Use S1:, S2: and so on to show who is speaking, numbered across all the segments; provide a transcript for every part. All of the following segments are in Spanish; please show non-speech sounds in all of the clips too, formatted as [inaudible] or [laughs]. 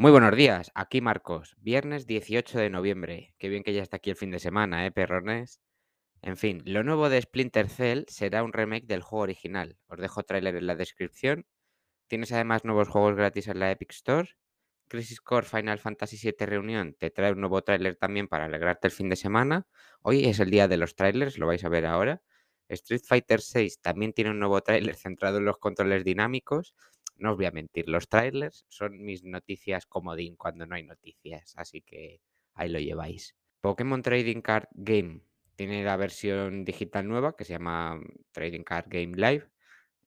S1: Muy buenos días, aquí Marcos, viernes 18 de noviembre. Qué bien que ya está aquí el fin de semana, ¿eh, perrones? En fin, lo nuevo de Splinter Cell será un remake del juego original. Os dejo tráiler en la descripción. Tienes además nuevos juegos gratis en la Epic Store. Crisis Core Final Fantasy VII Reunión te trae un nuevo tráiler también para alegrarte el fin de semana. Hoy es el día de los trailers, lo vais a ver ahora. Street Fighter VI también tiene un nuevo tráiler centrado en los controles dinámicos no os voy a mentir, los trailers son mis noticias comodín cuando no hay noticias, así que ahí lo lleváis. Pokémon Trading Card Game tiene la versión digital nueva que se llama Trading Card Game Live.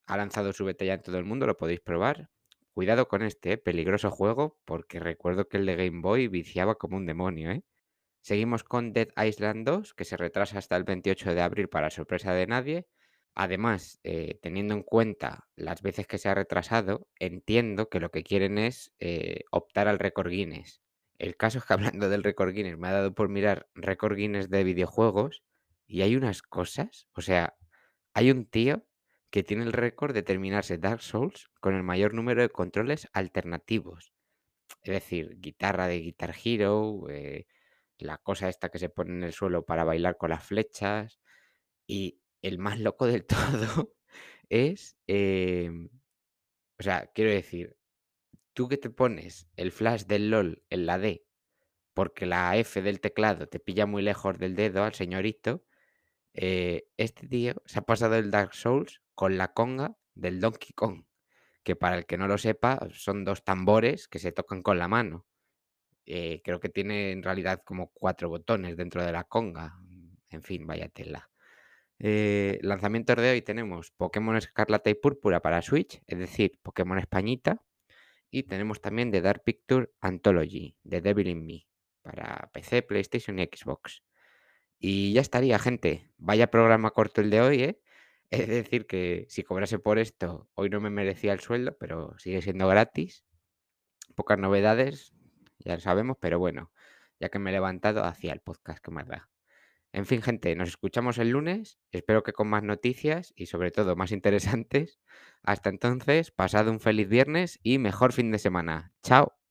S1: Ha lanzado su beta ya en todo el mundo, lo podéis probar. Cuidado con este, ¿eh? peligroso juego, porque recuerdo que el de Game Boy viciaba como un demonio. ¿eh? Seguimos con Dead Island 2, que se retrasa hasta el 28 de abril para sorpresa de nadie. Además, eh, teniendo en cuenta las veces que se ha retrasado, entiendo que lo que quieren es eh, optar al récord Guinness. El caso es que [laughs] hablando del récord Guinness, me ha dado por mirar récord Guinness de videojuegos y hay unas cosas, o sea, hay un tío que tiene el récord de terminarse Dark Souls con el mayor número de controles alternativos. Es decir, guitarra de Guitar Hero, eh, la cosa esta que se pone en el suelo para bailar con las flechas y el más loco del [laughs] todo es, em, o sea, quiero decir, tú que te pones el flash del LOL en la D, porque la F del teclado te pilla muy lejos del dedo al señorito, eh, este tío se ha pasado el Dark Souls con la conga del Donkey Kong, que para el que no lo sepa, son dos tambores que se tocan con la mano. Eh, creo que tiene en realidad como cuatro botones dentro de la conga. En fin, vaya tela. Eh, lanzamientos de hoy tenemos Pokémon Escarlata y Púrpura para Switch, es decir, Pokémon Españita. Y tenemos también The Dark Picture Anthology, The Devil in Me, para PC, PlayStation y Xbox. Y ya estaría, gente. Vaya programa corto el de hoy, ¿eh? [laughs] Es decir, que si cobrase por esto, hoy no me merecía el sueldo, pero sigue siendo gratis. Pocas novedades, ya lo sabemos, pero bueno, ya que me he levantado, hacía el podcast que más da. En fin, gente, nos escuchamos el lunes. Espero que con más noticias y sobre todo más interesantes. Hasta entonces, pasad un feliz viernes y mejor fin de semana. Chao.